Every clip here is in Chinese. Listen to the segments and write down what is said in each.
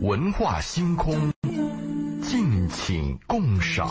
文化星空，敬请共赏。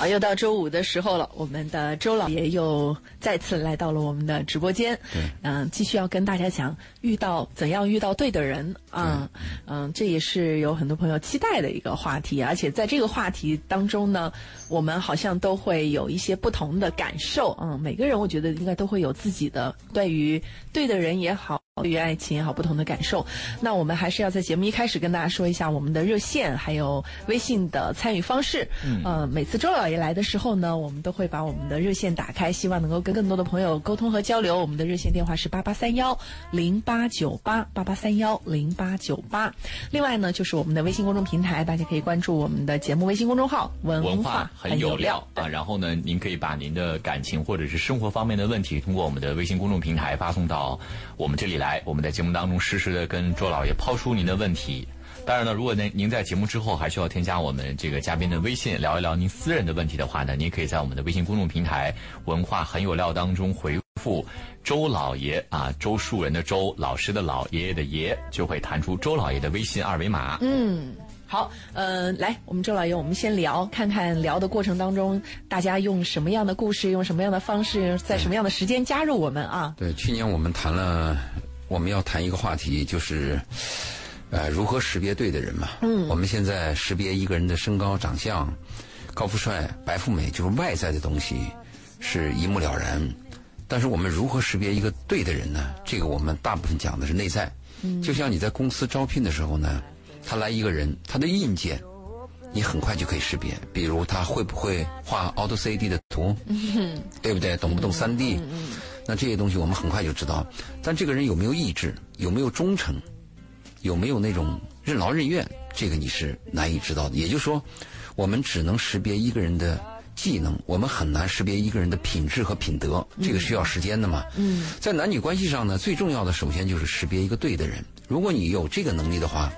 好，又到周五的时候了，我们的周老爷又再次来到了我们的直播间。对，嗯，继续要跟大家讲遇到怎样遇到对的人啊，嗯，这也是有很多朋友期待的一个话题，而且在这个话题当中呢，我们好像都会有一些不同的感受。嗯，每个人我觉得应该都会有自己的对于对的人也好。对于爱情也好，不同的感受。那我们还是要在节目一开始跟大家说一下我们的热线，还有微信的参与方式。嗯，呃，每次周老爷来的时候呢，我们都会把我们的热线打开，希望能够跟更多的朋友沟通和交流。我们的热线电话是八八三幺零八九八八八三幺零八九八。另外呢，就是我们的微信公众平台，大家可以关注我们的节目微信公众号“文化很有料”啊。然后呢，您可以把您的感情或者是生活方面的问题，通过我们的微信公众平台发送到我们这里来。我们在节目当中实时的跟周老爷抛出您的问题。当然呢，如果您您在节目之后还需要添加我们这个嘉宾的微信聊一聊您私人的问题的话呢，您可以在我们的微信公众平台“文化很有料”当中回复“周老爷”啊，周树人的周，老师的老，爷爷的爷，就会弹出周老爷的微信二维码。嗯。好，呃，来，我们周老爷，我们先聊，看看聊的过程当中，大家用什么样的故事，用什么样的方式，在什么样的时间加入我们啊？对，去年我们谈了，我们要谈一个话题，就是，呃，如何识别对的人嘛。嗯。我们现在识别一个人的身高、长相、高富帅、白富美，就是外在的东西，是一目了然。但是我们如何识别一个对的人呢？这个我们大部分讲的是内在。嗯。就像你在公司招聘的时候呢。他来一个人，他的硬件，你很快就可以识别。比如他会不会画 Auto CD 的图，对不对？懂不懂 3D？那这些东西我们很快就知道。但这个人有没有意志，有没有忠诚，有没有那种任劳任怨，这个你是难以知道的。也就是说，我们只能识别一个人的技能，我们很难识别一个人的品质和品德。这个需要时间的嘛。嗯在男女关系上呢，最重要的首先就是识别一个对的人。如果你有这个能力的话。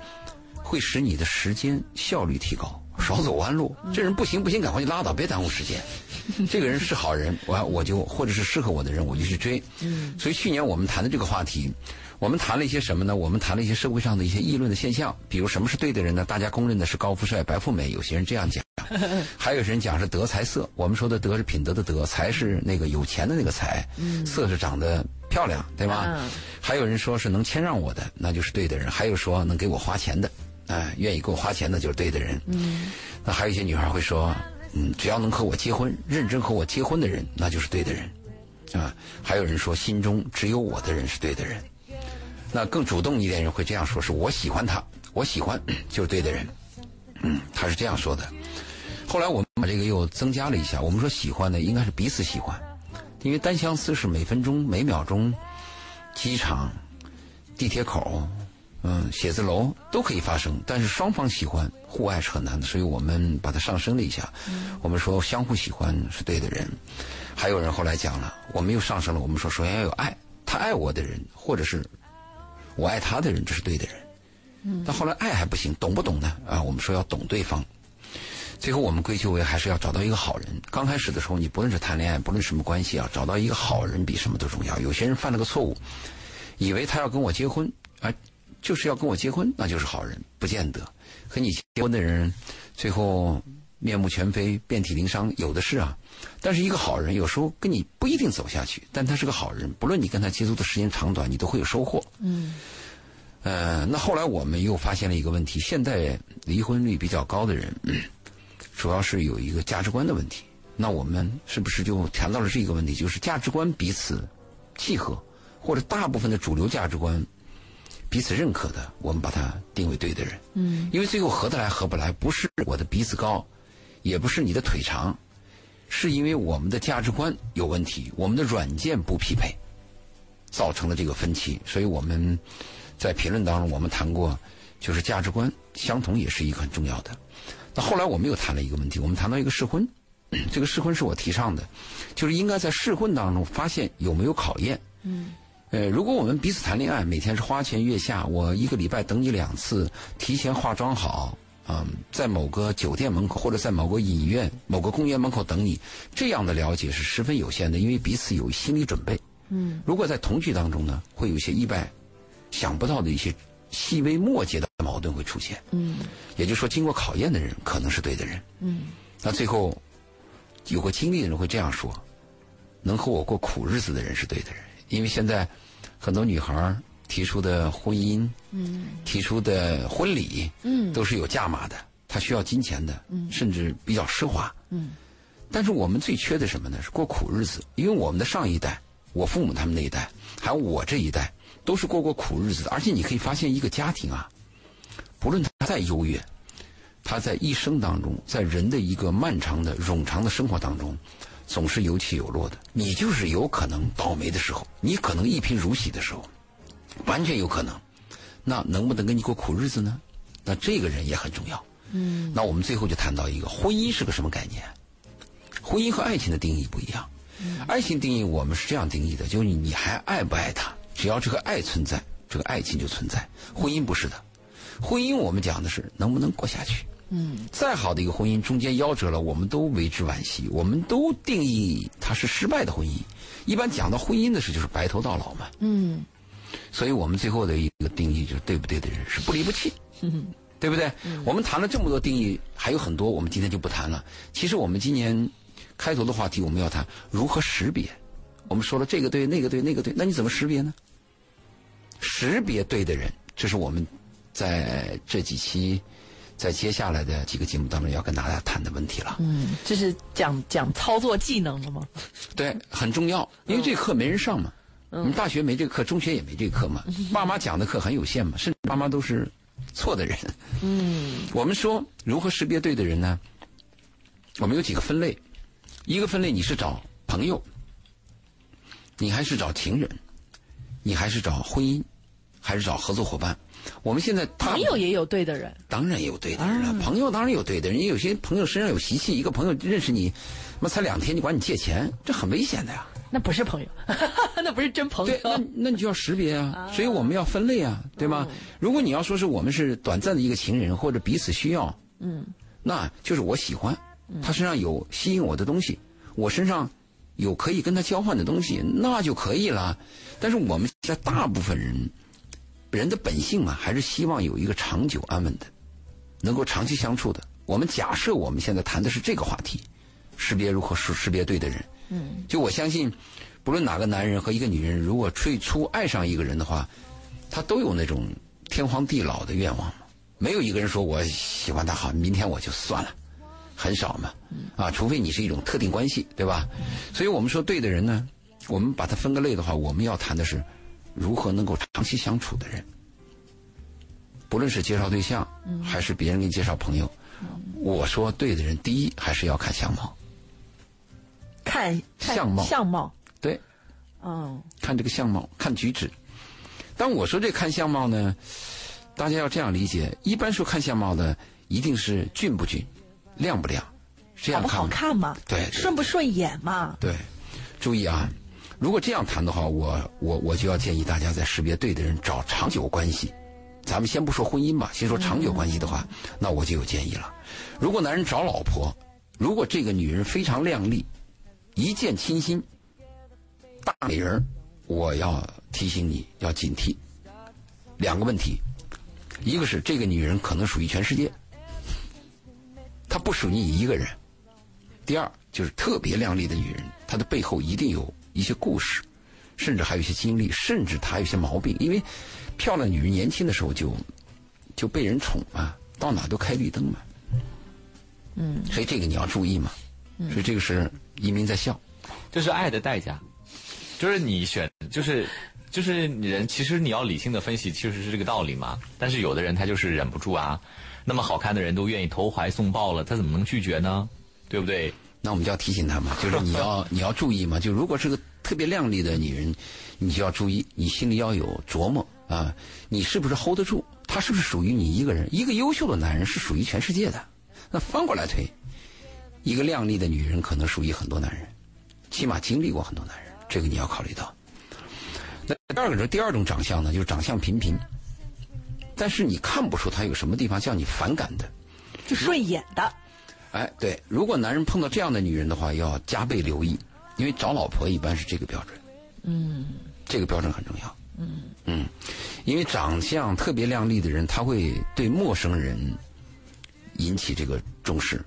会使你的时间效率提高，少走弯路。这人不行不行，赶快就拉倒，别耽误时间。这个人是好人，我我就或者是适合我的人，我就去追。所以去年我们谈的这个话题，我们谈了一些什么呢？我们谈了一些社会上的一些议论的现象，比如什么是对的人呢？大家公认的是高富帅、白富美，有些人这样讲，还有人讲是德才色。我们说的德是品德的德，才是那个有钱的那个才，色是长得漂亮，对吧？还有人说是能谦让我的，那就是对的人；还有说能给我花钱的。哎，愿意给我花钱的就是对的人。嗯，那还有一些女孩会说，嗯，只要能和我结婚，认真和我结婚的人，那就是对的人，啊。还有人说，心中只有我的人是对的人。那更主动一点人会这样说：是我喜欢他，我喜欢就是对的人。嗯，他是这样说的。后来我们把这个又增加了一下，我们说喜欢呢，应该是彼此喜欢，因为单相思是每分钟、每秒钟，机场、地铁口。嗯，写字楼都可以发生，但是双方喜欢互爱是很难的，所以我们把它上升了一下。我们说相互喜欢是对的人，还有人后来讲了，我们又上升了。我们说首先要有爱，他爱我的人，或者是我爱他的人，这是对的人。嗯，但后来爱还不行，懂不懂呢？啊，我们说要懂对方。最后我们归咎为还是要找到一个好人。刚开始的时候，你不论是谈恋爱，不论什么关系啊，找到一个好人比什么都重要。有些人犯了个错误，以为他要跟我结婚，啊。就是要跟我结婚，那就是好人，不见得。和你结婚的人，最后面目全非、遍体鳞伤，有的是啊。但是一个好人，有时候跟你不一定走下去，但他是个好人，不论你跟他接触的时间长短，你都会有收获。嗯。呃，那后来我们又发现了一个问题：现在离婚率比较高的人，主要是有一个价值观的问题。那我们是不是就谈到了这个问题？就是价值观彼此契合，或者大部分的主流价值观。彼此认可的，我们把它定为对的人。嗯，因为最后合得来合不来，不是我的鼻子高，也不是你的腿长，是因为我们的价值观有问题，我们的软件不匹配，造成了这个分歧。所以我们在评论当中，我们谈过，就是价值观相同也是一个很重要的。那后来我们又谈了一个问题，我们谈到一个试婚，这个试婚是我提倡的，就是应该在试婚当中发现有没有考验。嗯。呃，如果我们彼此谈恋爱，每天是花前月下，我一个礼拜等你两次，提前化妆好，嗯，在某个酒店门口或者在某个影院、某个公园门口等你，这样的了解是十分有限的，因为彼此有心理准备。嗯，如果在同居当中呢，会有一些意外、想不到的一些细微末节的矛盾会出现。嗯，也就是说，经过考验的人可能是对的人。嗯，那最后有过经历的人会这样说：能和我过苦日子的人是对的人，因为现在很多女孩儿提出的婚姻，嗯，提出的婚礼，嗯都是有价码的，她需要金钱的，嗯甚至比较奢华。嗯，但是我们最缺的什么呢？是过苦日子，因为我们的上一代，我父母他们那一代，还有我这一代，都是过过苦日子的。而且你可以发现，一个家庭啊，不论他再优越，他在一生当中，在人的一个漫长的、冗长的生活当中，总是有起有落的。你就是有可能倒霉的时候，你可能一贫如洗的时候，完全有可能。那能不能跟你过苦日子呢？那这个人也很重要。嗯，那我们最后就谈到一个婚姻是个什么概念？婚姻和爱情的定义不一样。爱情定义我们是这样定义的，就是你你还爱不爱他？只要这个爱存在，这个爱情就存在。婚姻不是的，婚姻我们讲的是能不能过下去。嗯，再好的一个婚姻，中间夭折了，我们都为之惋惜，我们都定义它是失败的婚姻。一般讲到婚姻的事，就是白头到老嘛。嗯，所以我们最后的一个定义就是对不对的人是不离不弃，对不对？我们谈了这么多定义，还有很多我们今天就不谈了。其实我们今年开头的话题我们要谈如何识别。我们说了这个对那个对那个对，那你怎么识别呢？识别对的人，这是我们在这几期在接下来的几个节目当中要跟大家谈的问题了。嗯，这是讲讲操作技能了吗？对，很重要，因为这课没人上嘛。你大学没这个课，中学也没这个课嘛。爸妈讲的课很有限嘛，甚至爸妈都是错的人。嗯我们说如何识别对的人呢？我们有几个分类，一个分类你是找朋友，你还是找情人，你还是找婚姻，还是找合作伙伴？我们现在朋友也有对的人，当然有对的人了，朋友当然有对的人。有些朋友身上有习气，一个朋友认识你，那才两天就管你借钱，这很危险的呀。那不是朋友，那不是真朋友对，。那那你就要识别啊，所以我们要分类啊，对吗？如果你要说是我们是短暂的一个情人，或者彼此需要，嗯，那就是我喜欢，他身上有吸引我的东西，我身上有可以跟他交换的东西，那就可以了。但是我们现在大部分人，人的本性嘛，还是希望有一个长久安稳的，能够长期相处的。我们假设我们现在谈的是这个话题，识别如何识识别对的人。嗯，就我相信，不论哪个男人和一个女人，如果最初爱上一个人的话，他都有那种天荒地老的愿望嘛。没有一个人说我喜欢他好，明天我就算了，很少嘛。啊，除非你是一种特定关系，对吧？所以我们说对的人呢，我们把它分个类的话，我们要谈的是如何能够长期相处的人。不论是介绍对象，还是别人给你介绍朋友，我说对的人，第一还是要看相貌。看看相貌相貌，对，嗯看这个相貌，看举止。当我说这看相貌呢，大家要这样理解：一般说看相貌的，一定是俊不俊，亮不亮，这好不样看吗好看嘛？对对顺不顺眼嘛？对，注意啊，如果这样谈的话，我我我就要建议大家在识别对的人找长久关系。咱们先不说婚姻吧，先说长久关系的话，那我就有建议了。如果男人找老婆，如果这个女人非常靓丽，一见倾心，大美人儿，我要提醒你要警惕两个问题，一个是这个女人可能属于全世界，她不属于你一个人。第二就是特别靓丽的女人，她的背后一定有一些故事，甚至还有一些经历，甚至她有些毛病。因为漂亮女人年轻的时候就就被人宠嘛，到哪都开绿灯嘛。嗯，所以这个你要注意嘛。所以这个是移民在笑。这是爱的代价，就是你选，就是就是人，其实你要理性的分析，其实是这个道理嘛。但是有的人他就是忍不住啊，那么好看的人都愿意投怀送抱了，他怎么能拒绝呢？对不对？那我们就要提醒他嘛，就是你要你要注意嘛，就如果是个特别靓丽的女人，你就要注意，你心里要有琢磨啊，你是不是 hold 得住？她是不是属于你一个人？一个优秀的男人是属于全世界的。那翻过来推，一个靓丽的女人可能属于很多男人，起码经历过很多男人，这个你要考虑到。那第二个是第二种长相呢，就是长相平平，但是你看不出他有什么地方叫你反感的。就顺眼的，哎，对，如果男人碰到这样的女人的话，要加倍留意，因为找老婆一般是这个标准。嗯这个标准很重要。嗯嗯，因为长相特别靓丽的人，他会对陌生人引起这个重视。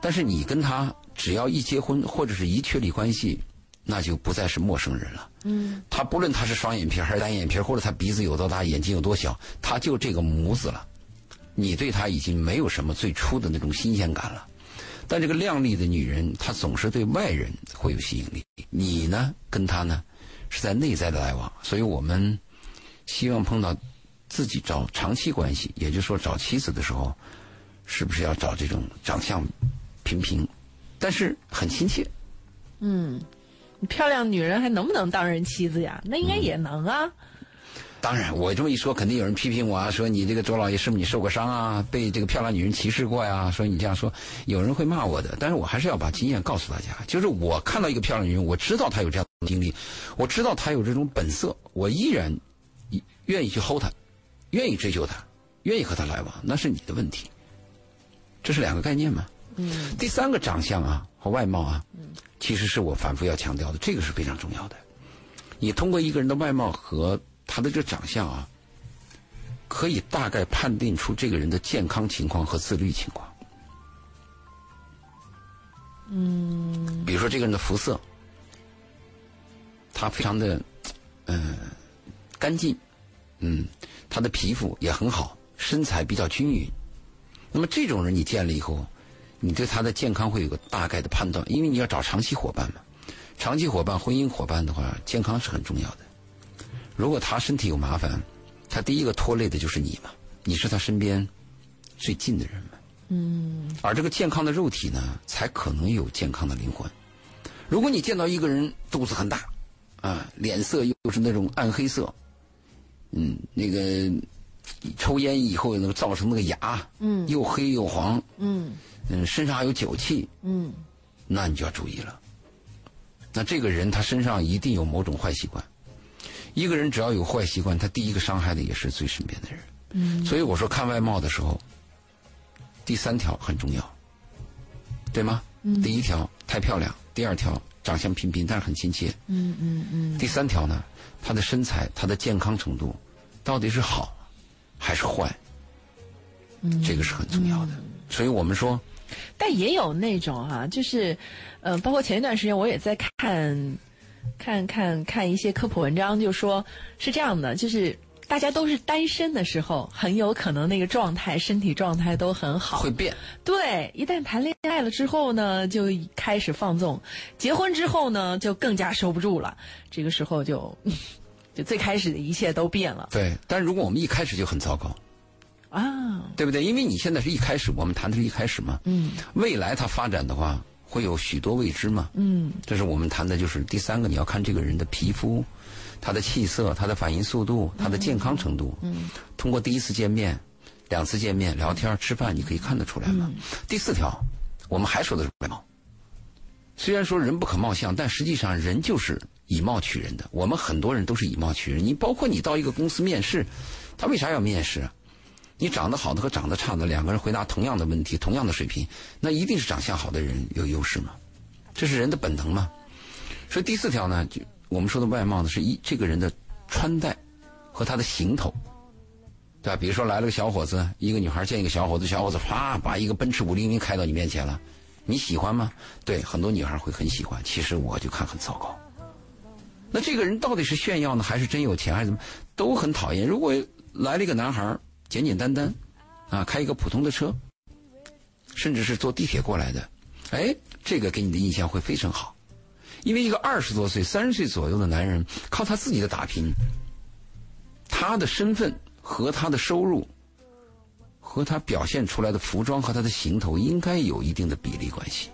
但是你跟他只要一结婚或者是一确立关系，那就不再是陌生人了。嗯他不论他是双眼皮还是单眼皮，或者他鼻子有多大，眼睛有多小，他就这个模子了。你对他已经没有什么最初的那种新鲜感了。但这个靓丽的女人，她总是对外人会有吸引力。你呢，跟她呢，是在内在的来往。所以我们希望碰到自己找长期关系，也就是说找妻子的时候，是不是要找这种长相平平，但是很亲切？嗯，漂亮女人还能不能当人妻子呀？那应该也能啊。当然，我这么一说，肯定有人批评我啊，说你这个周老爷是不是你受过伤啊？被这个漂亮女人歧视过呀？说你这样说，有人会骂我的。但是我还是要把经验告诉大家，就是我看到一个漂亮女人，我知道她有这样的经历，我知道她有这种本色，我依然愿意去 hold 她，愿意追求她，愿意和她来往，那是你的问题。这是两个概念嘛？嗯第三个长相啊和外貌啊，其实是我反复要强调的，这个是非常重要的。你通过一个人的外貌和他的这个长相啊，可以大概判定出这个人的健康情况和自律情况。嗯比如说这个人的肤色，他非常的嗯、干净，嗯，他的皮肤也很好，身材比较均匀。那么这种人你见了以后，你对他的健康会有个大概的判断，因为你要找长期伙伴嘛。长期伙伴、婚姻伙伴的话，健康是很重要的。如果他身体有麻烦，他第一个拖累的就是你嘛，你是他身边最近的人嘛。嗯而这个健康的肉体呢，才可能有健康的灵魂。如果你见到一个人肚子很大，啊，脸色又是那种暗黑色，嗯，那个抽烟以后那个造成那个牙，嗯又黑又黄，嗯嗯，身上还有酒气，嗯那你就要注意了。那这个人他身上一定有某种坏习惯。一个人只要有坏习惯，他第一个伤害的也是最身边的人。嗯所以我说看外貌的时候，第三条很重要，对吗？嗯第一条太漂亮，第二条长相平平但是很亲切，嗯嗯嗯第三条呢，他的身材、他的健康程度到底是好还是坏，嗯，这个是很重要的。所以我们说，但也有那种哈、就是，呃，包括前一段时间我也在看，看看看一些科普文章，就说是这样的，就是大家都是单身的时候，很有可能那个状态、身体状态都很好会。变，对，一旦谈恋爱了之后呢，就开始放纵；结婚之后呢，就更加收不住了。这个时候就，就最开始的一切都变了对。但是如果我们一开始就很糟糕，啊。对不对？因为你现在是一开始，我们谈的是一开始嘛，嗯未来它发展的话，会有许多未知嘛。嗯这是我们谈的，就是第三个，你要看这个人的皮肤、他的气色、他的反应速度、他的健康程度。嗯通过第一次见面、两次见面、聊天、吃饭，你可以看得出来嘛。第四条，我们还说的是外貌。虽然说人不可貌相，但实际上人就是以貌取人的。我们很多人都是以貌取人。你包括你到一个公司面试，他为啥要面试啊？你长得好的和长得差的两个人回答同样的问题，同样的水平，那一定是长相好的人有优势嘛？这是人的本能嘛？所以第四条呢，就我们说的外貌呢，是一这个人的穿戴和他的行头，对吧？比如说来了个小伙子，一个女孩见一个小伙子，小伙子啪把一个奔驰五零零开到你面前了，你喜欢吗？对，很多女孩会很喜欢。其实我就看很糟糕。那这个人到底是炫耀呢，还是真有钱，还是怎么，都很讨厌。如果来了一个男孩，简简单单，啊，开一个普通的车，甚至是坐地铁过来的，哎，这个给你的印象会非常好。因为一个二十多岁、三十岁左右的男人，靠他自己的打拼，他的身份和他的收入，和他表现出来的服装和他的行头应该有一定的比例关系。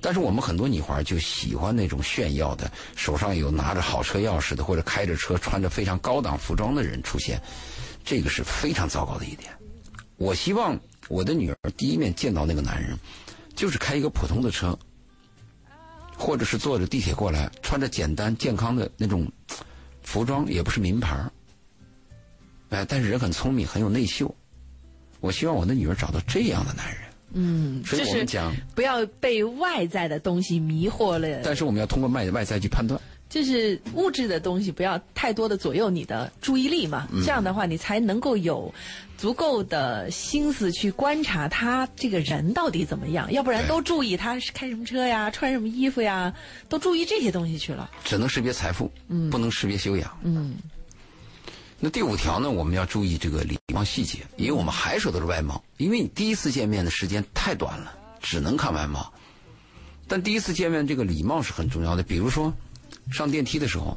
但是我们很多女孩就喜欢那种炫耀的，手上有拿着好车钥匙的，或者开着车、穿着非常高档服装的人出现，这个是非常糟糕的一点。我希望我的女儿第一面见到那个男人，就是开一个普通的车，或者是坐着地铁过来，穿着简单健康的那种服装，也不是名牌儿哎，但是人很聪明，很有内秀。我希望我的女儿找到这样的男人，嗯，所以就是我们讲，不要被外在的东西迷惑了，但是我们要通过外外在去判断。就是物质的东西不要太多的左右你的注意力嘛，嗯这样的话你才能够有足够的心思去观察他这个人到底怎么样，要不然都注意他是开什么车呀、穿什么衣服呀，都注意这些东西去了。只能识别财富，不能识别修养。嗯那第五条呢，我们要注意这个礼貌细节，因为我们还说的是外貌，因为你第一次见面的时间太短了，只能看外貌。但第一次见面这个礼貌是很重要的，比如说上电梯的时候，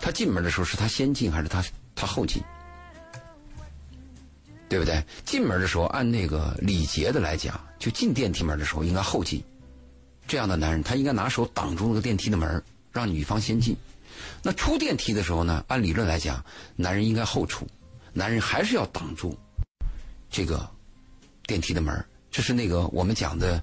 他进门的时候是他先进还是他他后进？对不对？进门的时候按那个礼节的来讲，就进电梯门的时候应该后进。这样的男人，他应该拿手挡住那个电梯的门，让女方先进。那出电梯的时候呢，按理论来讲，男人应该后出，男人还是要挡住这个电梯的门。这是那个我们讲的，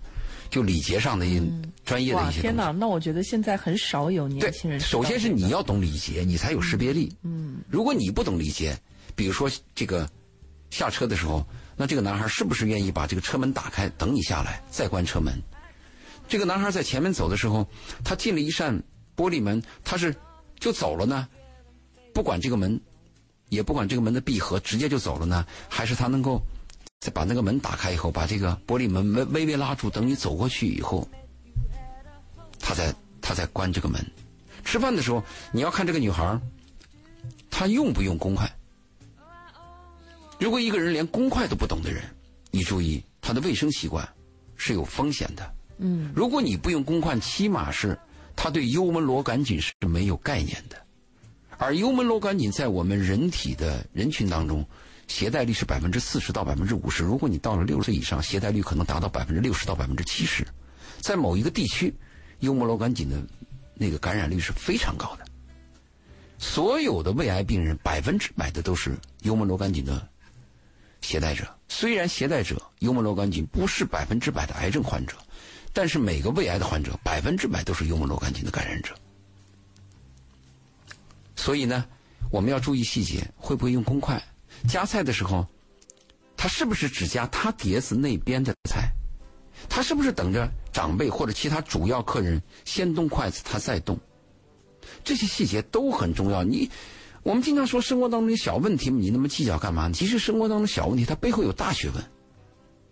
就礼节上的一、专业的，一些。天哪！那我觉得现在很少有年轻人，首先是你要懂礼节，你才有识别力。嗯，如果你不懂礼节，比如说这个下车的时候，那这个男孩是不是愿意把这个车门打开，等你下来再关车门？这个男孩在前面走的时候，他进了一扇玻璃门，他是就走了呢？不管这个门，也不管这个门的闭合，直接就走了呢？还是他能够再把那个门打开以后，把这个玻璃门微微微拉住，等你走过去以后，他再他再关这个门。吃饭的时候，你要看这个女孩儿，她用不用公筷。如果一个人连公筷都不懂的人，你注意他的卫生习惯是有风险的。嗯，如果你不用公筷，起码是他对幽门螺杆菌是没有概念的。而幽门螺杆菌在我们人体的人群当中，携带率是百分之四十到百分之五十。如果你到了六十岁以上，携带率可能达到百分之六十到百分之七十。在某一个地区，幽门螺杆菌的那个感染率是非常高的。所有的胃癌病人百分之百的都是幽门螺杆菌的携带者。虽然携带者幽门螺杆菌不是百分之百的癌症患者，但是每个胃癌的患者百分之百都是幽门螺杆菌的感染者。所以呢，我们要注意细节，会不会用公筷？夹菜的时候，他是不是只夹他碟子那边的菜？他是不是等着长辈或者其他主要客人先动筷子，他再动？这些细节都很重要。你，我们经常说生活当中的小问题，你那么计较干嘛？其实生活当中小问题，它背后有大学问，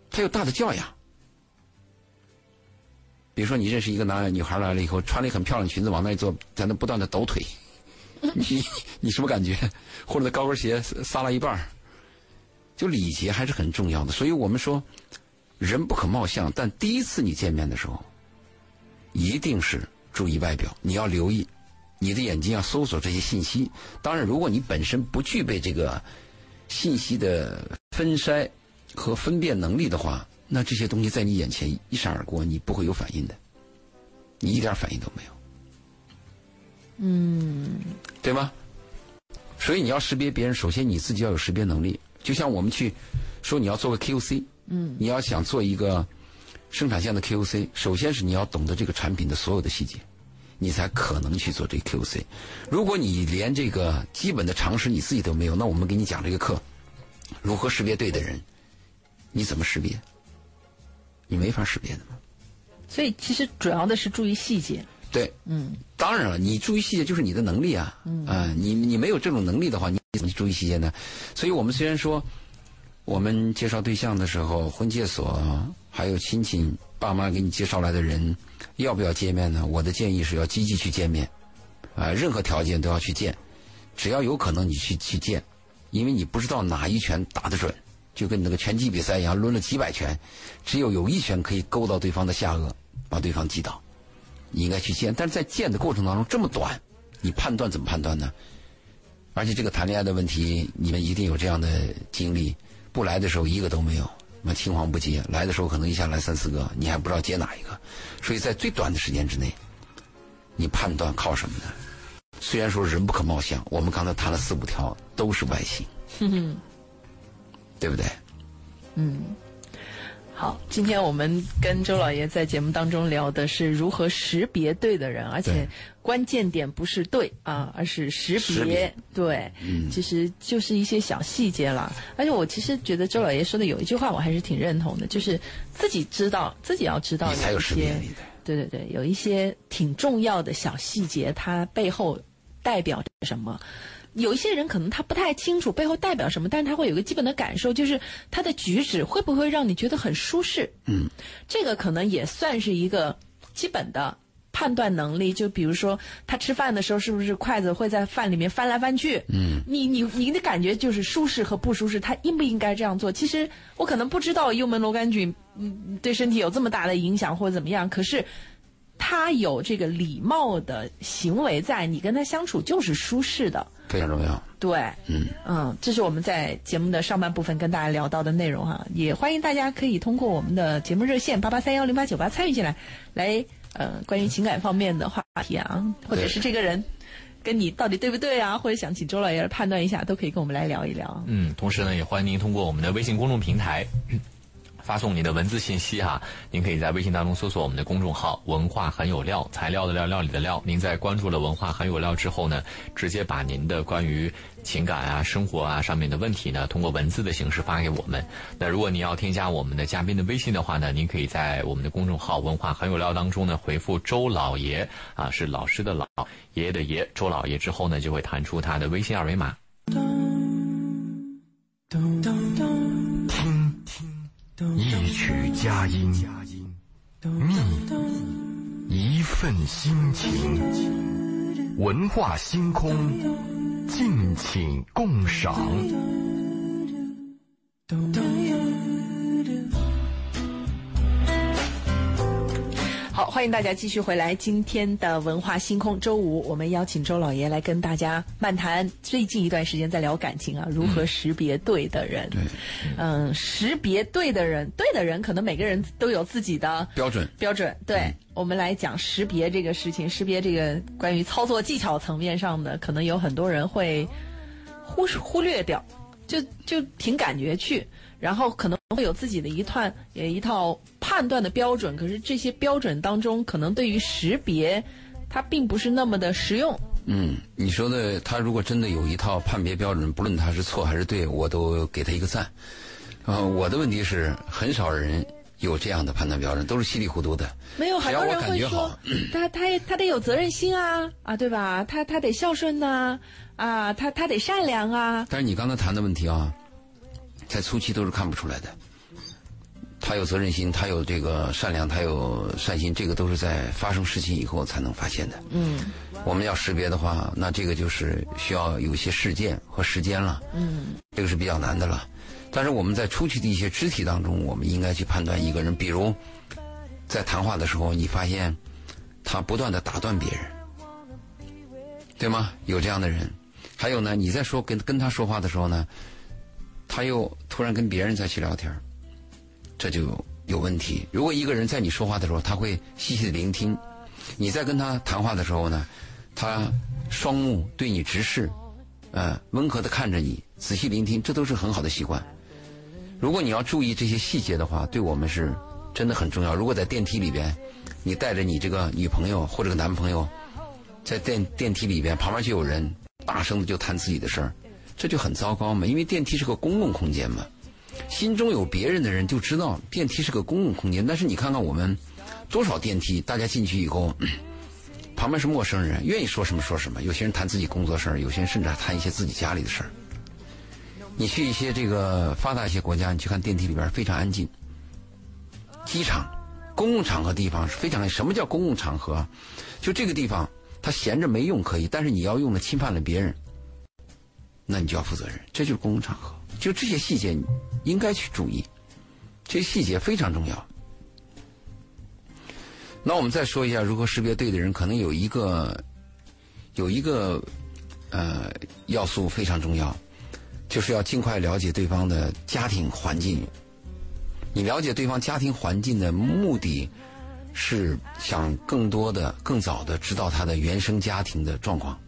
它有大的教养。比如说，你认识一个男女孩来了以后，穿了一很漂亮的裙子，往那一坐，在那不断的抖腿，你你什么感觉？或者高跟鞋撒了一半就礼节还是很重要的。所以我们说，人不可貌相，但第一次你见面的时候，一定是注意外表，你要留意，你的眼睛要搜索这些信息。当然，如果你本身不具备这个信息的分筛和分辨能力的话，那这些东西在你眼前一闪而过，你不会有反应的，你一点反应都没有。嗯，对吗？所以你要识别别人，首先你自己要有识别能力。就像我们去说你要做个 QC，嗯，你要想做一个生产线的 QC，首先是你要懂得这个产品的所有的细节，你才可能去做这个 QC。如果你连这个基本的常识你自己都没有，那我们给你讲这个课，如何识别对的人，你怎么识别？你没法识别的嘛。所以其实主要的是注意细节。对，嗯，当然了，你注意细节就是你的能力啊，嗯啊、你你没有这种能力的话，你怎么去注意细节呢？所以我们虽然说，我们介绍对象的时候，婚介所还有亲戚爸妈给你介绍来的人，要不要见面呢？我的建议是要积极去见面，啊、任何条件都要去见，只要有可能你去去见，因为你不知道哪一拳打得准，就跟那个拳击比赛一样，抡了几百拳，只有有一拳可以勾到对方的下颚，把对方击倒。你应该去见，但是在见的过程当中这么短，你判断怎么判断呢？而且这个谈恋爱的问题，你们一定有这样的经历，不来的时候一个都没有，那青黄不接；来的时候可能一下来三四个，你还不知道接哪一个。所以在最短的时间之内，你判断靠什么呢？虽然说人不可貌相，我们刚才谈了四五条都是外形，对不对？嗯好，今天我们跟周老爷在节目当中聊的是如何识别对的人，而且关键点不是对啊，而是识别。对，嗯其实就是一些小细节了。而且我其实觉得周老爷说的有一句话，我还是挺认同的，就是自己知道，自己要知道有一些。对对对，有一些挺重要的小细节，它背后代表着什么？有一些人可能他不太清楚背后代表什么，但是他会有个基本的感受，就是他的举止会不会让你觉得很舒适？嗯，这个可能也算是一个基本的判断能力。就比如说他吃饭的时候，是不是筷子会在饭里面翻来翻去？嗯，你你你的感觉就是舒适和不舒适，他应不应该这样做？其实我可能不知道幽门螺杆菌嗯对身体有这么大的影响或者怎么样，可是。他有这个礼貌的行为在，你跟他相处就是舒适的。非常重要。对，嗯嗯，这是我们在节目的上半部分跟大家聊到的内容哈，也欢迎大家可以通过我们的节目热线八八三幺零八九八参与进来，来呃关于情感方面的话题啊，或者是这个人跟你到底对不对啊，或者想请周老爷来判断一下，都可以跟我们来聊一聊。嗯，同时呢，也欢迎您通过我们的微信公众平台。发送你的文字信息哈，您可以在微信当中搜索我们的公众号“文化很有料”，材料的料，料理的料。您在关注了“文化很有料”之后呢，直接把您的关于情感啊、生活啊上面的问题呢，通过文字的形式发给我们。那如果您要添加我们的嘉宾的微信的话呢，您可以在我们的公众号“文化很有料”当中呢回复“周老爷”啊，是老师的老，爷爷的爷，周老爷之后呢，就会弹出他的微信二维码。听，一曲佳音，觅一份心情，文化星空，敬请共赏。好，欢迎大家继续回来。今天的文化星空，周五我们邀请周老爷来跟大家漫谈。最近一段时间在聊感情啊，如何识别对的人？对，嗯，识别对的人，对的人可能每个人都有自己的标准标准。对、嗯我们来讲识别这个事情，识别这个关于操作技巧层面上的，可能有很多人会忽视忽略掉，就就凭感觉去，然后可能会有自己的一套也一套判断的标准，可是这些标准当中，可能对于识别，它并不是那么的实用。嗯，你说的，他如果真的有一套判别标准，不论他是错还是对，我都给他一个赞。呃，我的问题是，很少人有这样的判断标准，都是稀里糊涂的。没有，很多人会说，他他他得有责任心啊啊，对吧？他他得孝顺呐啊，他他得善良啊。但是你刚才谈的问题啊，在初期都是看不出来的。他有责任心，他有这个善良，他有善心，这个都是在发生事情以后才能发现的。嗯我们要识别的话，那这个就是需要有些事件和时间了。嗯这个是比较难的了。但是我们在初期的一些肢体当中，我们应该去判断一个人，比如在谈话的时候，你发现他不断的打断别人，对吗？有这样的人。还有呢，你在说跟跟他说话的时候呢，他又突然跟别人再去聊天儿这就有问题。如果一个人在你说话的时候，他会细细的聆听；你在跟他谈话的时候呢，他双目对你直视，呃，温和的看着你，仔细聆听，这都是很好的习惯。如果你要注意这些细节的话，对我们是真的很重要。如果在电梯里边，你带着你这个女朋友或者个男朋友，在电电梯里边，旁边就有人大声的就谈自己的事儿，这就很糟糕嘛。因为电梯是个公共空间嘛，心中有别人的人就知道电梯是个公共空间。但是你看看我们多少电梯，大家进去以后，旁边是陌生人，愿意说什么说什么。有些人谈自己工作事儿，有些人甚至还谈一些自己家里的事儿。你去一些这个发达一些国家，你去看电梯里边非常安静。机场、公共场合地方是非常什么叫公共场合？就这个地方，它闲着没用可以，但是你要用了侵犯了别人，那你就要负责任。这就是公共场合，就这些细节你应该去注意，这些细节非常重要。那我们再说一下如何识别对的人，可能有一个有一个呃要素非常重要，就是要尽快了解对方的家庭环境。你了解对方家庭环境的目的，是想更多的、更早的知道他的原生家庭的状况。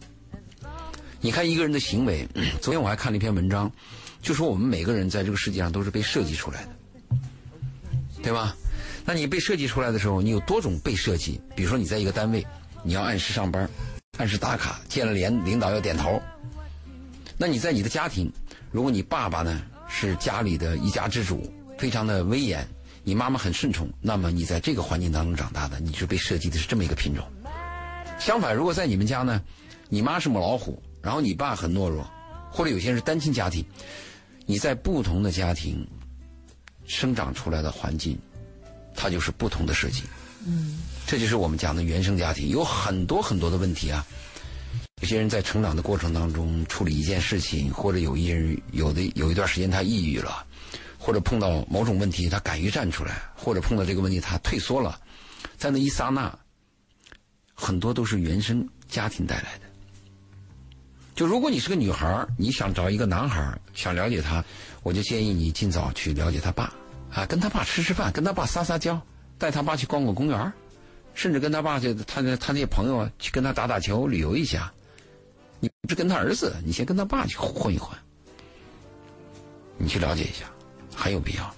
你看一个人的行为，昨天我还看了一篇文章，就说我们每个人在这个世界上都是被设计出来的，对吧？那你被设计出来的时候，你有多种被设计。比如说，你在一个单位，你要按时上班，按时打卡，见了连领导要点头。那你在你的家庭，如果你爸爸呢是家里的一家之主，非常的威严，你妈妈很顺从，那么你在这个环境当中长大的，你是被设计的是这么一个品种。相反，如果在你们家呢，你妈是母老虎，然后你爸很懦弱，或者有些人是单亲家庭，你在不同的家庭生长出来的环境，它就是不同的设计。嗯，这就是我们讲的原生家庭，有很多很多的问题啊。有些人在成长的过程当中处理一件事情，或者有一人有的有一段时间他抑郁了，或者碰到某种问题他敢于站出来，或者碰到这个问题他退缩了，在那一刹那，很多都是原生家庭带来的。就如果你是个女孩你想找一个男孩想了解他，我就建议你尽早去了解他爸，啊，跟他爸吃吃饭，跟他爸撒撒娇，带他爸去逛逛公园甚至跟他爸去他他那些朋友去跟他打打球，旅游一下。你不是跟他儿子，你先跟他爸去混一混，你去了解一下，很有必要。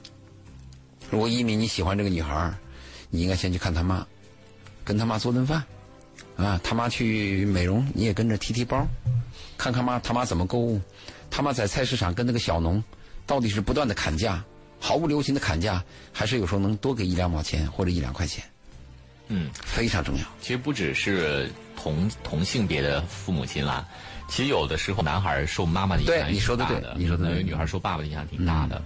如果一米你喜欢这个女孩你应该先去看他妈，跟他妈做顿饭，啊，他妈去美容，你也跟着提提包，看看妈他妈怎么购物，他妈在菜市场跟那个小农，到底是不断的砍价，毫不留情的砍价，还是有时候能多给一两毛钱或者一两块钱？嗯，非常重要。其实不只是。同同性别的父母亲啦，其实有的时候男孩受妈妈的影响挺大的，你说的有女孩受爸爸的影响挺大的。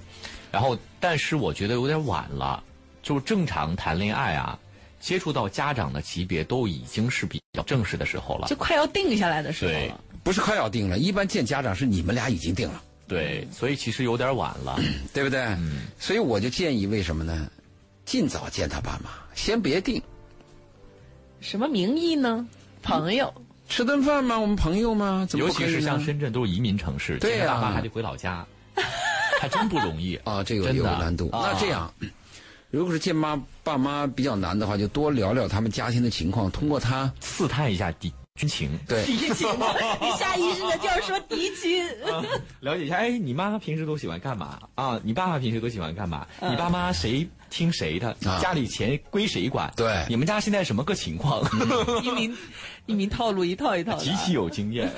然后，但是我觉得有点晚了，就正常谈恋爱啊，接触到家长的级别都已经是比较正式的时候了，就快要定下来的时候了。不是快要定了，一般见家长是你们俩已经定了。对，所以其实有点晚了，对不对？嗯。所以我就建议，为什么呢？尽早见他爸妈，先别定。什么名义呢？朋友吃顿饭吗？我们朋友吗？尤其是像深圳都是移民城市，对呀，爸妈还得回老家，还真不容易 啊！这个有难度。那这样，如果是见妈爸妈比较难的话，就多聊聊他们家庭的情况，通过他刺探一下敌军情。对，敌情，你下意识的就要说敌情。了解一下，哎，你妈平时都喜欢干嘛啊？你爸爸平时都喜欢干嘛？你爸妈谁？听谁的？家里钱归谁管？对，你们家现在什么个情况？一名一名套路一套一套，极其有经验，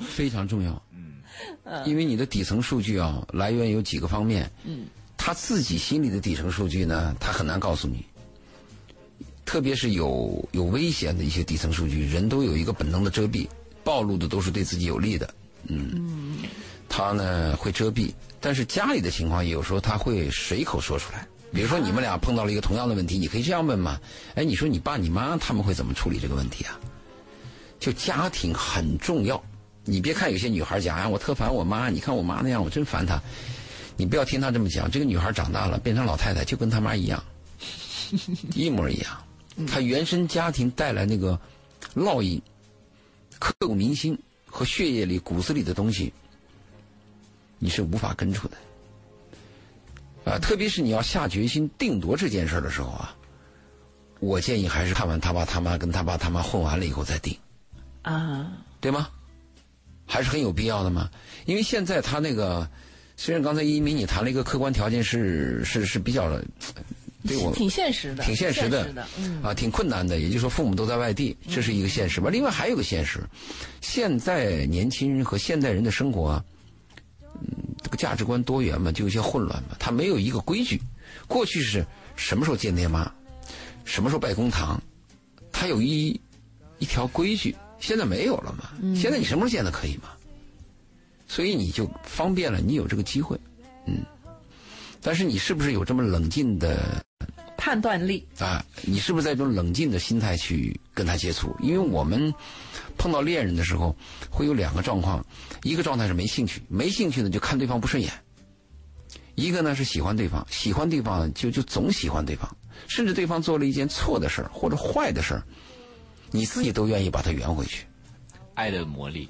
非常重要。嗯，因为你的底层数据啊，来源有几个方面。嗯，他自己心里的底层数据呢，他很难告诉你。特别是有有危险的一些底层数据，人都有一个本能的遮蔽，暴露的都是对自己有利的。嗯，他呢会遮蔽。但是家里的情况，有时候他会随口说出来。比如说你们俩碰到了一个同样的问题，你可以这样问嘛？哎，你说你爸你妈他们会怎么处理这个问题啊？就家庭很重要。你别看有些女孩讲啊，我特烦我妈，你看我妈那样，我真烦她。你不要听他这么讲。这个女孩长大了变成老太太，就跟他妈一样，一模一样。她原生家庭带来那个烙印、刻骨铭心和血液里、骨子里的东西。你是无法根除的，啊，特别是你要下决心定夺这件事的时候啊，我建议还是看完他爸他妈跟他爸他妈混完了以后再定，啊，对吗？还是很有必要的嘛。因为现在他那个，虽然刚才一鸣你谈了一个客观条件是是是比较，对我挺现实的，挺现实的，啊，挺困难的。也就是说，父母都在外地，这是一个现实吧。另外还有个现实，现在年轻人和现代人的生活。嗯，这个价值观多元嘛，就有些混乱嘛。他没有一个规矩。过去是什么时候见爹妈，什么时候拜公堂，他有一一条规矩。现在没有了嘛。现在你什么时候见都可以嘛。所以你就方便了，你有这个机会。嗯，但是你是不是有这么冷静的判断力啊？你是不是在一种冷静的心态去跟他接触？因为我们。碰到恋人的时候，会有两个状况，一个状态是没兴趣，没兴趣呢就看对方不顺眼；一个呢是喜欢对方，喜欢对方就就总喜欢对方，甚至对方做了一件错的事儿或者坏的事儿，你自己都愿意把他圆回去。爱的魔力，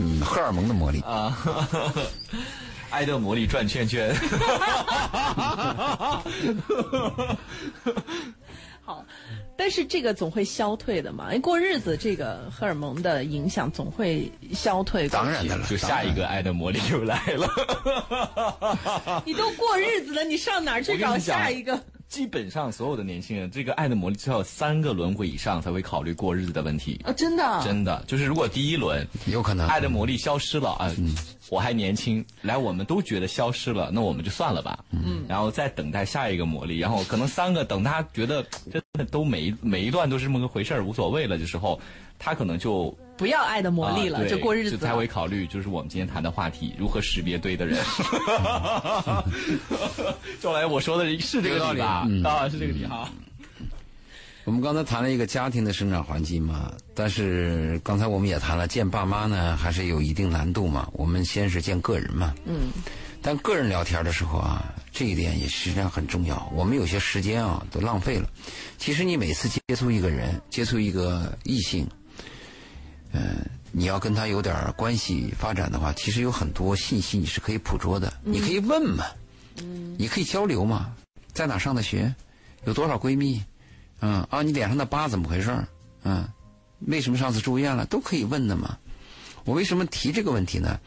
嗯，荷尔蒙的魔力啊，爱的魔力转圈圈。好。但是这个总会消退的嘛，因为过日子这个荷尔蒙的影响总会消退。当然的了，就下一个爱的魔力就来了。你都过日子了，你上哪儿去找下一个？基本上所有的年轻人，这个爱的魔力至少有三个轮回以上才会考虑过日子的问题。啊！真的，真的就是如果第一轮有可能。爱的魔力消失了啊，我还年轻，来我们都觉得消失了，那我们就算了吧。嗯，然后再等待下一个魔力，然后可能三个等他觉得真的都每每一段都是这么个回事儿，无所谓了的时候。他可能就不要爱的魔力了，就过日子，才会考虑就是我们今天谈的话题，如何识别对的人。周来，我说的是这个道理吧？啊，是这个理哈。我们刚才谈了一个家庭的生长环境嘛，但是刚才我们也谈了见爸妈呢，还是有一定难度嘛。我们先是见个人嘛，嗯，但个人聊天的时候啊，这一点也实际上很重要。我们有些时间啊都浪费了。其实你每次接触一个人，接触一个异性。嗯，你要跟他有点关系发展的话，其实有很多信息你是可以捕捉的。你可以问嘛，嗯，你可以交流嘛，在哪上的学，有多少闺蜜，嗯啊，你脸上的疤怎么回事嗯，为什么上次住院了，都可以问的嘛。我为什么提这个问题呢？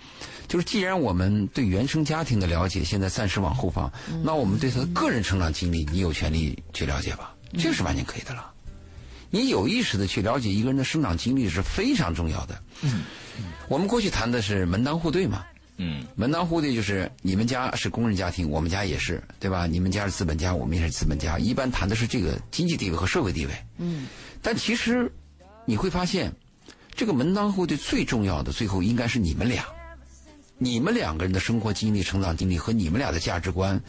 就是既然我们对原生家庭的了解现在暂时往后放，那我们对他的个人成长经历，你有权利去了解吧，这是完全可以的了。你有意识的去了解一个人的生长经历是非常重要的。嗯，我们过去谈的是门当户对嘛。嗯，门当户对就是你们家是工人家庭，我们家也是，对吧？你们家是资本家，我们也是资本家。一般谈的是这个经济地位和社会地位。嗯，但其实你会发现，这个门当户对最重要的，最后应该是你们俩，你们两个人的生活经历、成长经历和你们俩的价值观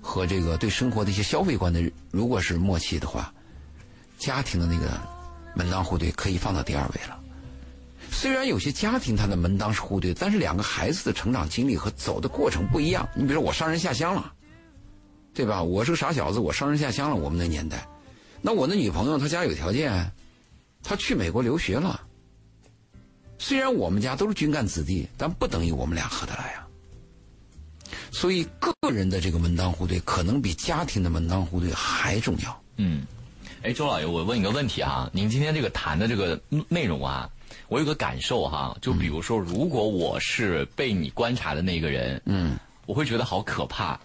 和这个对生活的一些消费观的，如果是默契的话。家庭的那个门当户对可以放到第二位了。虽然有些家庭他的门当是户对，但是两个孩子的成长经历和走的过程不一样。你比如说我上山下乡了，对吧？我是个傻小子，我上山下乡了。我们那年代，那我的女朋友她家有条件，她去美国留学了。虽然我们家都是军干子弟，但不等于我们俩合得来啊。所以个人的这个门当户对，可能比家庭的门当户对还重要。嗯。哎，周老爷，我问一个问题啊，您今天这个谈的这个内容啊，我有个感受哈，就比如说，如果我是被你观察的那个人，嗯，我会觉得好可怕，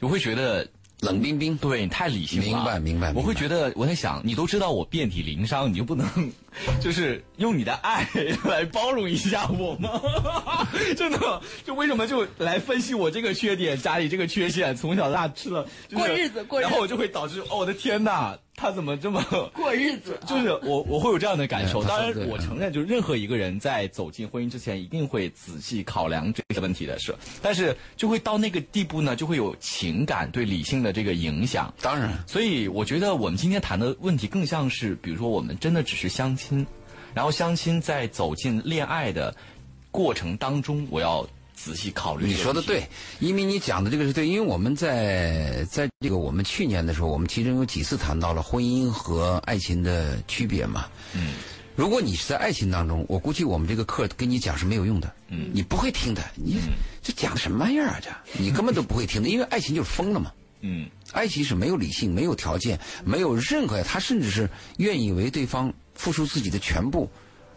我会觉得冷冰冰，对你太理性了，明白明白，我会觉得我在想，你都知道我遍体鳞伤，你就不能 就是用你的爱来包容一下我吗？真的，就为什么就来分析我这个缺点，家里这个缺陷，从小到大吃了过日子过，然后我就会导致哦，我的天哪！他怎么这么 过日子？就是我，我会有这样的感受。当然，我承认，就是任何一个人在走进婚姻之前，一定会仔细考量这些问题的是。但是，就会到那个地步呢，就会有情感对理性的这个影响。当然，所以我觉得我们今天谈的问题更像是，比如说，我们真的只是相亲，然后相亲在走进恋爱的过程当中，我要。仔细考虑，你说的对，因为你讲的这个是对，因为我们在在这个我们去年的时候，我们其中有几次谈到了婚姻和爱情的区别嘛。嗯，如果你是在爱情当中，我估计我们这个课跟你讲是没有用的。嗯，你不会听的，你这讲的什么玩意儿啊？这你根本都不会听的，因为爱情就是疯了嘛。嗯，爱情是没有理性、没有条件、没有任何，他甚至是愿意为对方付出自己的全部。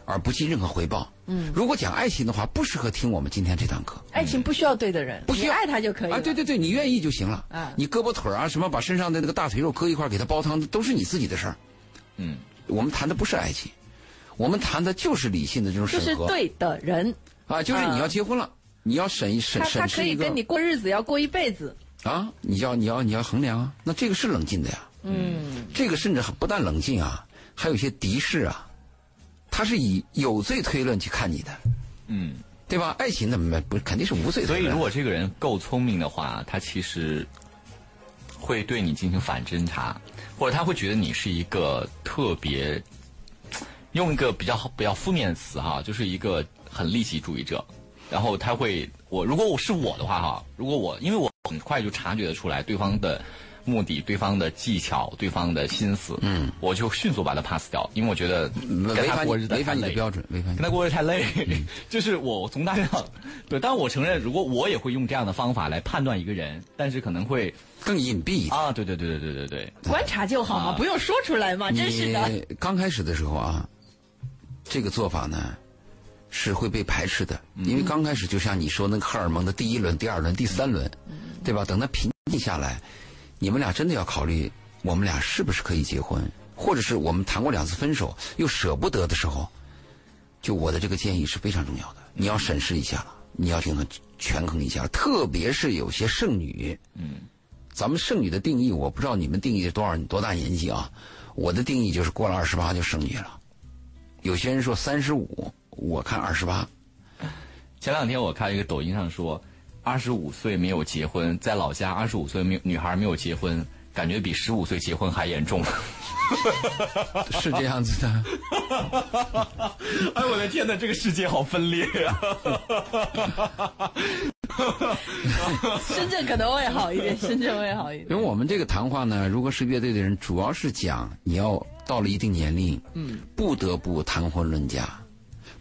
而不计任何回报。嗯，如果讲爱情的话，不适合听我们今天这堂课。爱情不需要对的人，不需要爱他就可以啊。对对对，你愿意就行了。啊，你胳膊腿啊，什么把身上的那个大腿肉割一块给他煲汤，都是你自己的事儿。嗯，我们谈的不是爱情，我们谈的就是理性的这种审核。就是对的人啊，就是你要结婚了，你要审一审审。他可以跟你过日子，要过一辈子啊。你要你要你要衡量啊，那这个是冷静的呀。嗯，这个甚至不但冷静啊，还有一些敌视啊。他是以有罪推论去看你的，嗯，对吧？爱情怎么不肯定是无罪。所以，如果这个人够聪明的话，他其实会对你进行反侦查，或者他会觉得你是一个特别用一个比较比较负面的词哈，就是一个很利己主义者。然后他会，我如果我是我的话哈，如果我因为我很快就察觉得出来对方的目的、对方的技巧、对方的心思，嗯，我就迅速把它 pass 掉，因为我觉得跟违反他过日子违反你太累。的标准，违反你跟他过日子太累，就是我从大量对，但我承认，如果我也会用这样的方法来判断一个人，但是可能会更隐蔽一点。啊，对对对对对对。对，观察就好嘛，啊。不用说出来嘛，真是的。你刚开始的时候啊，这个做法呢是会被排斥的，因为刚开始就像你说那个荷尔蒙的第一轮、第二轮、第三轮，对吧？等它平静下来，你们俩真的要考虑，我们俩是不是可以结婚，或者是我们谈过两次分手又舍不得的时候，就我的这个建议是非常重要的，你要审视一下了，你要平衡权衡一下，特别是有些剩女，嗯，咱们剩女的定义，我不知道你们定义是多少多大年纪啊？我的定义就是过了二十八就剩女了。有些人说三十五，我看二十八。前两天我看一个抖音上说，二十五岁没有结婚，在老家二十五岁没有女孩没有结婚，感觉比十五岁结婚还严重。是这样子的。哎，我的天哪，这个世界好分裂啊！深圳可能会好一点，深圳会好一点。因为我们这个谈话呢，如果是乐队的人，主要是讲你要到了一定年龄，嗯，不得不谈婚论嫁，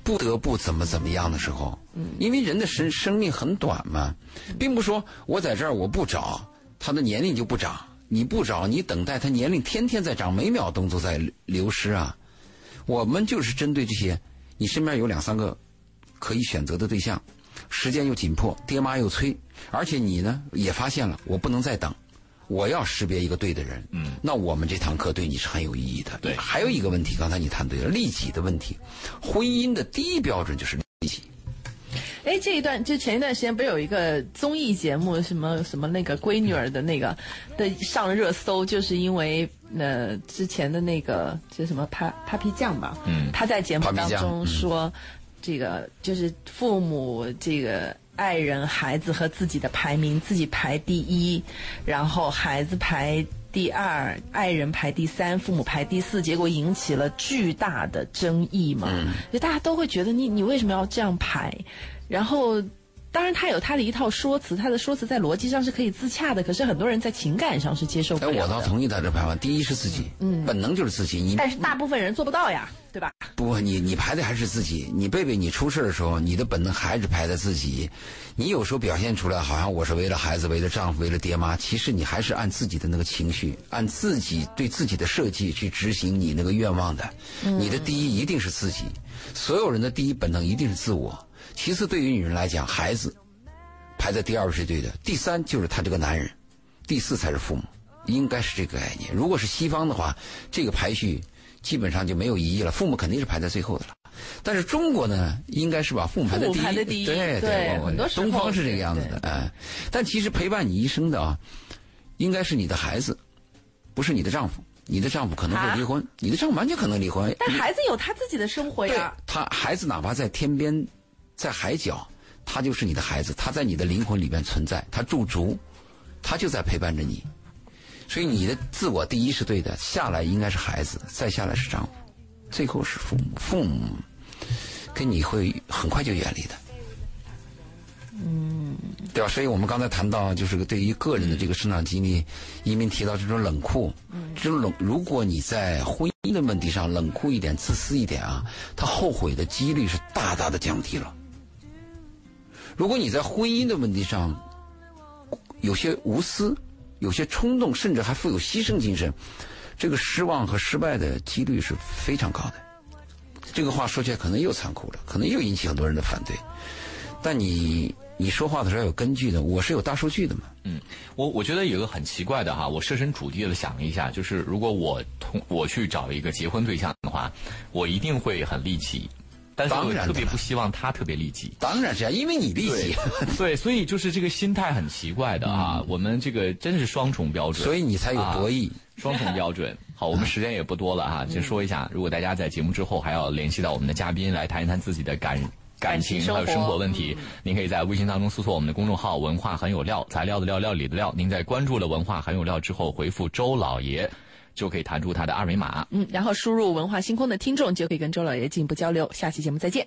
不得不怎么怎么样的时候，嗯，因为人的生生命很短嘛，并不说我在这儿我不找，他的年龄就不长，你不找，你等待他年龄天天在长，每秒动作在流失啊。我们就是针对这些，你身边有两三个可以选择的对象，时间又紧迫，爹妈又催，而且你呢也发现了，我不能再等，我要识别一个对的人。嗯，那我们这堂课对你是很有意义的。对还有一个问题，刚才你谈对了，利己的问题，婚姻的第一标准就是利己。哎，这一段就前一段时间不是有一个综艺节目，什么什么那个闺女儿的那个的上热搜，就是因为呃之前的那个就什么 pa papi 酱吧，嗯他在节目当中嗯说，这个就是父母这个爱人、孩子和自己的排名，自己排第一，然后孩子排。第二，爱人排第三，父母排第四，结果引起了巨大的争议嘛。就大家都会觉得你你为什么要这样排？然后，当然他有他的一套说辞，他的说辞在逻辑上是可以自洽的，可是很多人在情感上是接受不哎。我倒同意他这排法。第一是自己，嗯，本能就是自己。你但是大部分人做不到呀？不，你你排的还是自己。你贝贝，你出事的时候，你的本能还是排在自己。你有时候表现出来，好像我是为了孩子，为了丈夫，为了爹妈，其实你还是按自己的那个情绪，按自己对自己的设计去执行你那个愿望的。你的第一一定是自己，所有人的第一本能一定是自我。其次，对于女人来讲，孩子排在第二是对的，第三就是他这个男人，第四才是父母，应该是这个概念。如果是西方的话，这个排序基本上就没有意义了，父母肯定是排在最后的了。但是中国呢，应该是把父母排在第一，对对我很多东方是这个样子的，哎，但其实陪伴你一生的啊，应该是你的孩子，不是你的丈夫。你的丈夫可能会离婚，你的丈夫完全可能离婚。但孩子有他自己的生活呀。他孩子哪怕在天边，在海角，他就是你的孩子，他在你的灵魂里面存在，他驻足，他就在陪伴着你。所以你的自我第一是对的，下来应该是孩子，再下来是丈夫，最后是父母。父母跟你会很快就远离的。嗯，对吧？所以我们刚才谈到，就是对于个人的这个生长经历，移民提到这种冷酷，这种冷，如果你在婚姻的问题上冷酷一点、自私一点啊，他后悔的几率是大大的降低了。如果你在婚姻的问题上有些无私、有些冲动，甚至还富有牺牲精神，这个失望和失败的几率是非常高的。这个话说起来可能又残酷了，可能又引起很多人的反对。但你你说话的时候要有根据的，我是有大数据的嘛。嗯，我我觉得有个很奇怪的哈，我设身处地的想了一下，就是如果我同我去找一个结婚对象的话，我一定会很利己，但是我特别不希望他特别利己。当然是啊，因为你利己，对，所以就是这个心态很奇怪的啊，我们这个真是双重标准，所以你才有博弈。双重标准。好，我们时间也不多了哈，就说一下，如果大家在节目之后还要联系到我们的嘉宾来谈一谈自己的感。感情还有生活问题，您可以在微信当中搜索我们的公众号“文化很有料”，材料的料，料理的料。您在关注了“文化很有料”之后，回复“周老爷”，就可以弹出它的二维码。嗯，然后输入文化星空的听众就可以跟周老爷进一步交流。下期节目再见。